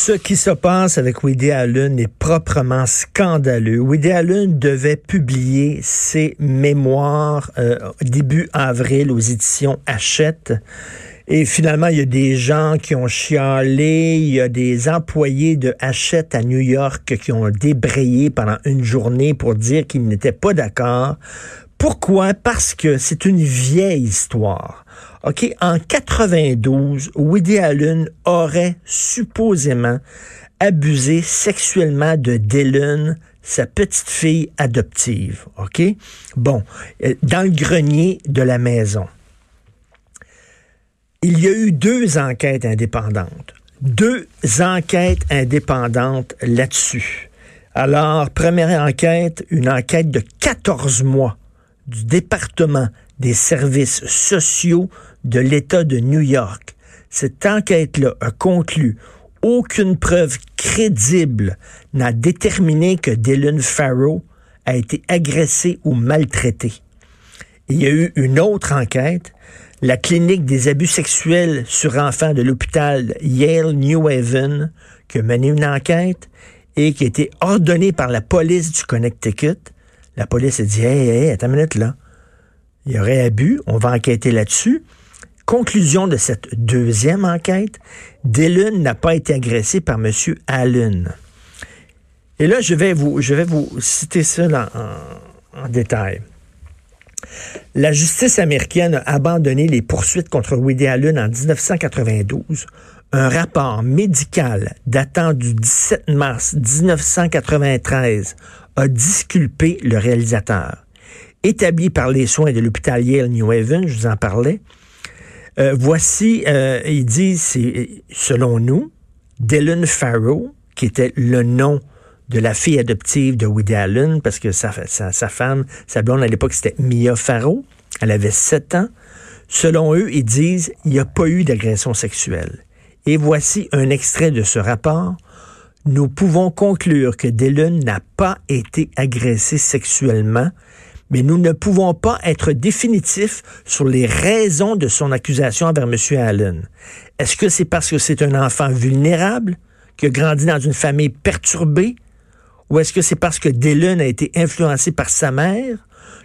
Ce qui se passe avec Woody Allen est proprement scandaleux. Woody Allen devait publier ses mémoires euh, début avril aux éditions Hachette. Et finalement, il y a des gens qui ont chialé, il y a des employés de Hachette à New York qui ont débrayé pendant une journée pour dire qu'ils n'étaient pas d'accord. Pourquoi? Parce que c'est une vieille histoire. En 92, Woody Allen aurait supposément abusé sexuellement de Dylan, sa petite fille adoptive. Bon, euh, dans le grenier de la maison. Il y a eu deux enquêtes indépendantes. Deux enquêtes indépendantes là-dessus. Alors, première enquête, une enquête de 14 mois du département des services sociaux de l'État de New York. Cette enquête-là a conclu aucune preuve crédible n'a déterminé que Dylan Farrow a été agressé ou maltraité. Il y a eu une autre enquête, la clinique des abus sexuels sur enfants de l'hôpital Yale New Haven, qui a mené une enquête et qui a été ordonnée par la police du Connecticut. La police a dit, hey, hey, attends une minute là. Il y aurait abus, on va enquêter là-dessus. Conclusion de cette deuxième enquête, Dylan n'a pas été agressé par M. Allen. Et là, je vais vous, citer ça en, en détail. La justice américaine a abandonné les poursuites contre Woody Allen en 1992. Un rapport médical datant du 17 mars 1993 a disculpé le réalisateur. Établi par les soins de l'hôpital Yale New Haven, je vous en parlais, euh, voici, euh, il dit, c'est selon nous, Dylan Farrow, qui était le nom de la fille adoptive de Woody Allen, parce que sa femme, sa blonde à l'époque, c'était Mia Farrow. Elle avait sept ans. Selon eux, ils disent, il n'y a pas eu d'agression sexuelle. Et voici un extrait de ce rapport. Nous pouvons conclure que Dylan n'a pas été agressé sexuellement, mais nous ne pouvons pas être définitifs sur les raisons de son accusation envers M. Allen. Est-ce que c'est parce que c'est un enfant vulnérable, qui a grandi dans une famille perturbée, ou est-ce que c'est parce que Dylan a été influencé par sa mère?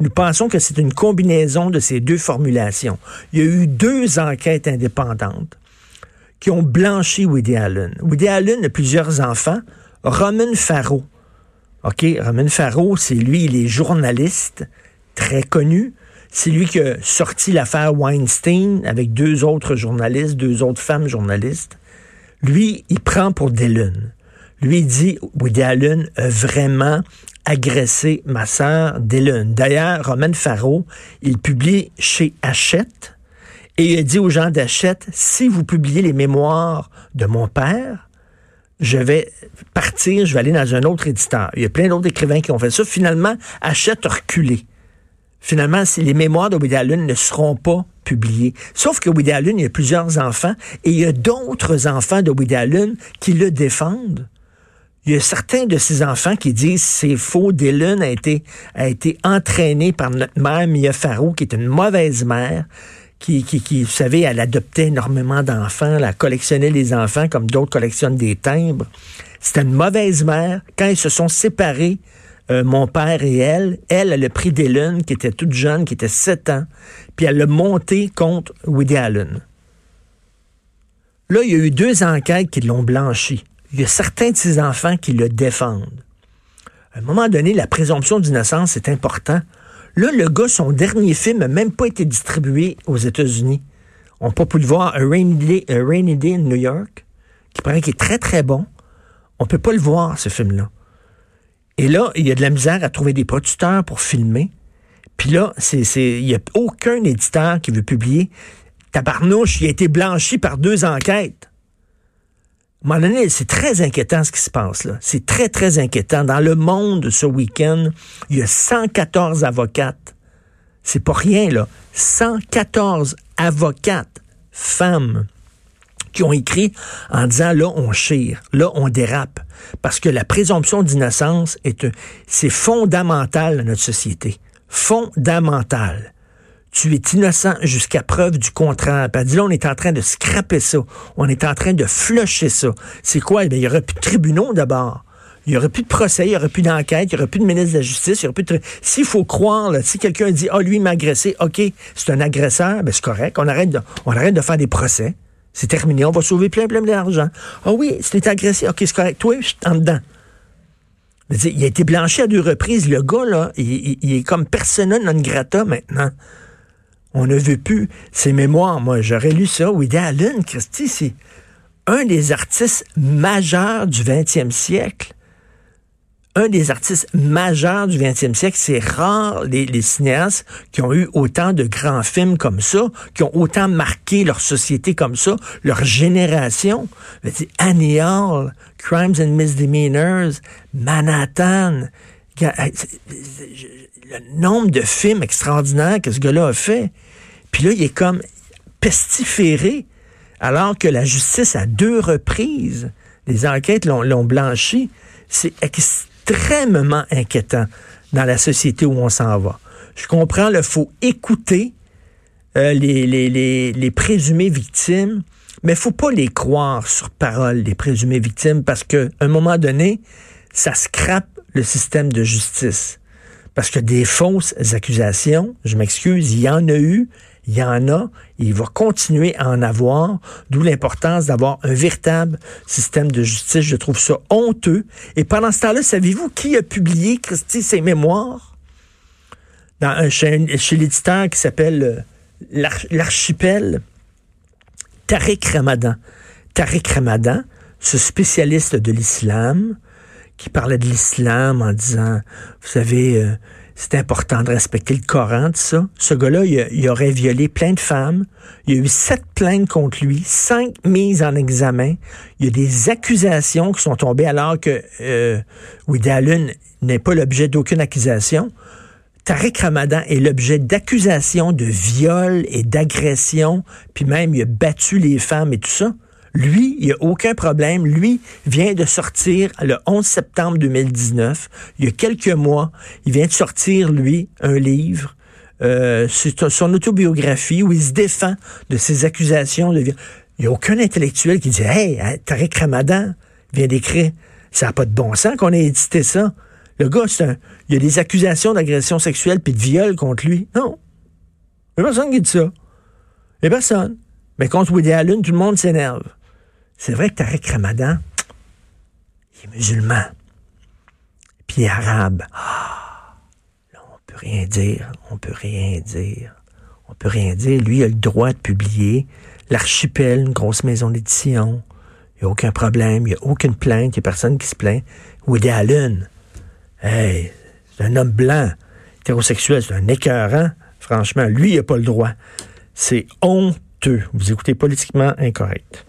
Nous pensons que c'est une combinaison de ces deux formulations. Il y a eu deux enquêtes indépendantes qui ont blanchi Woody Allen. Woody Allen a plusieurs enfants. Roman Farrow. OK, Roman Farrow, c'est lui, il est journaliste très connu. C'est lui qui a sorti l'affaire Weinstein avec deux autres journalistes, deux autres femmes journalistes. Lui, il prend pour Dylan. Lui dit, Woody Allen a vraiment agressé ma sœur Dylan. D'ailleurs, Roman Farrow, il publie chez Hachette et il a dit aux gens d'Hachette, si vous publiez les mémoires de mon père, je vais partir, je vais aller dans un autre éditeur. Il y a plein d'autres écrivains qui ont fait ça. Finalement, Hachette a reculé. Finalement, les mémoires de Woody ne seront pas publiées. Sauf que Woody Allen, il y a plusieurs enfants et il y a d'autres enfants de Woody qui le défendent. Il y a certains de ces enfants qui disent c'est faux. Dylan a été, a été entraîné par notre mère, Mia Farrow, qui est une mauvaise mère. Qui, vous savez, elle adoptait énormément d'enfants, elle collectionnait les enfants comme d'autres collectionnent des timbres. C'était une mauvaise mère. Quand ils se sont séparés, euh, mon père et elle, elle, elle a pris Dylan, qui était toute jeune, qui était 7 ans, puis elle l'a monté contre Woody Allen. Là, il y a eu deux enquêtes qui l'ont blanchi il y a certains de ses enfants qui le défendent. À un moment donné, la présomption d'innocence est important. Là, le gars, son dernier film n'a même pas été distribué aux États-Unis. On peut pas le voir, A Rainy, Day, in New York, qui paraît qu'il est très, très bon. On peut pas le voir, ce film-là. Et là, il y a de la misère à trouver des producteurs pour filmer. Puis là, c'est, il n'y a aucun éditeur qui veut publier. Tabarnouche, il a été blanchi par deux enquêtes. À moment c'est très inquiétant ce qui se passe là. C'est très, très inquiétant. Dans le monde ce week-end, il y a 114 avocates. C'est pas rien, là. 114 avocates, femmes, qui ont écrit en disant là, on chire, là, on dérape. Parce que la présomption d'innocence est, c'est fondamental dans notre société. Fondamental tu es innocent jusqu'à preuve du contraire. Puis elle dit là, on est en train de scraper ça. On est en train de flusher ça. C'est quoi? Eh il n'y aurait plus de tribunaux d'abord. Il n'y aurait plus de procès, il n'y aurait plus d'enquête, il n'y aurait plus de ministre de la Justice, il n'y aurait plus de... S'il faut croire, là, si quelqu'un dit, ah, oh, lui, m'a agressé, OK, c'est un agresseur, ben c'est correct, on arrête, de, on arrête de faire des procès. C'est terminé, on va sauver plein, plein d'argent. Ah oh, oui, c'était agressé, OK, c'est correct. Toi, je suis en dedans. Il a été blanchi à deux reprises. Le gars, là, il, il est comme persona non grata maintenant. On ne veut plus ses mémoires. Moi, j'aurais lu ça. Woody Allen, Christy, c'est un des artistes majeurs du 20e siècle. Un des artistes majeurs du 20e siècle. C'est rare les, cinéastes qui ont eu autant de grands films comme ça, qui ont autant marqué leur société comme ça, leur génération. Annie Hall, Crimes and Misdemeanors, Manhattan le nombre de films extraordinaires que ce gars-là a fait. Puis là, il est comme pestiféré, alors que la justice, à deux reprises, les enquêtes l'ont blanchi. C'est extrêmement inquiétant dans la société où on s'en va. Je comprends, il faut écouter euh, les, les, les, présumées victimes, mais il faut pas les croire sur parole, les présumées victimes, parce qu'à un moment donné, ça scrape le système de justice. Parce que des fausses accusations, je m'excuse, il y en a eu, il y en a, il va continuer à en avoir, d'où l'importance d'avoir un véritable système de justice. Je trouve ça honteux. Et pendant ce temps-là, savez-vous qui a publié, Christy, ses mémoires? Dans un, chez, l'éditeur qui s'appelle euh, L'Archipel, Tariq Ramadan. Tariq Ramadan, ce spécialiste de l'islam, qui parlait de l'islam en disant, vous savez, euh, c'est important de respecter le Coran, ça. Ce gars-là, il, aurait violé plein de femmes. Il y a eu sept plaintes contre lui, cinq mises en examen. Il y a des accusations qui sont tombées alors que euh, n'est pas l'objet d'aucune accusation. Tariq Ramadan est l'objet d'accusations de viol et d'agression, puis même il a battu les femmes et tout ça. Lui, il n'y a aucun problème. Lui vient de sortir le 11 septembre 2019. Il y a quelques mois, il vient de sortir, lui, un livre. Euh, son autobiographie où il se défend de ses accusations de Il n'y a aucun intellectuel qui dit Hey, hein, Tariq Ramadan vient d'écrire. Ça n'a pas de bon sens qu'on ait édité ça. Le gars, il y a des accusations d'agression sexuelle puis de viol contre lui. Non. Il n'y a personne qui dit ça. Il n'y a personne. Mais contre Woody Allen, tout le monde s'énerve. C'est vrai que Tariq Ramadan, il est musulman, puis il est arabe. Ah, là, on peut rien dire, on peut rien dire, on peut rien dire. Lui, il a le droit de publier. L'archipel, une grosse maison d'édition, il n'y a aucun problème, il n'y a aucune plainte, il n'y a personne qui se plaint. Woody Allen, hey, c'est un homme blanc, hétérosexuel, c'est un écœurant. Franchement, lui, il n'a pas le droit. C'est honteux. Vous écoutez politiquement incorrect.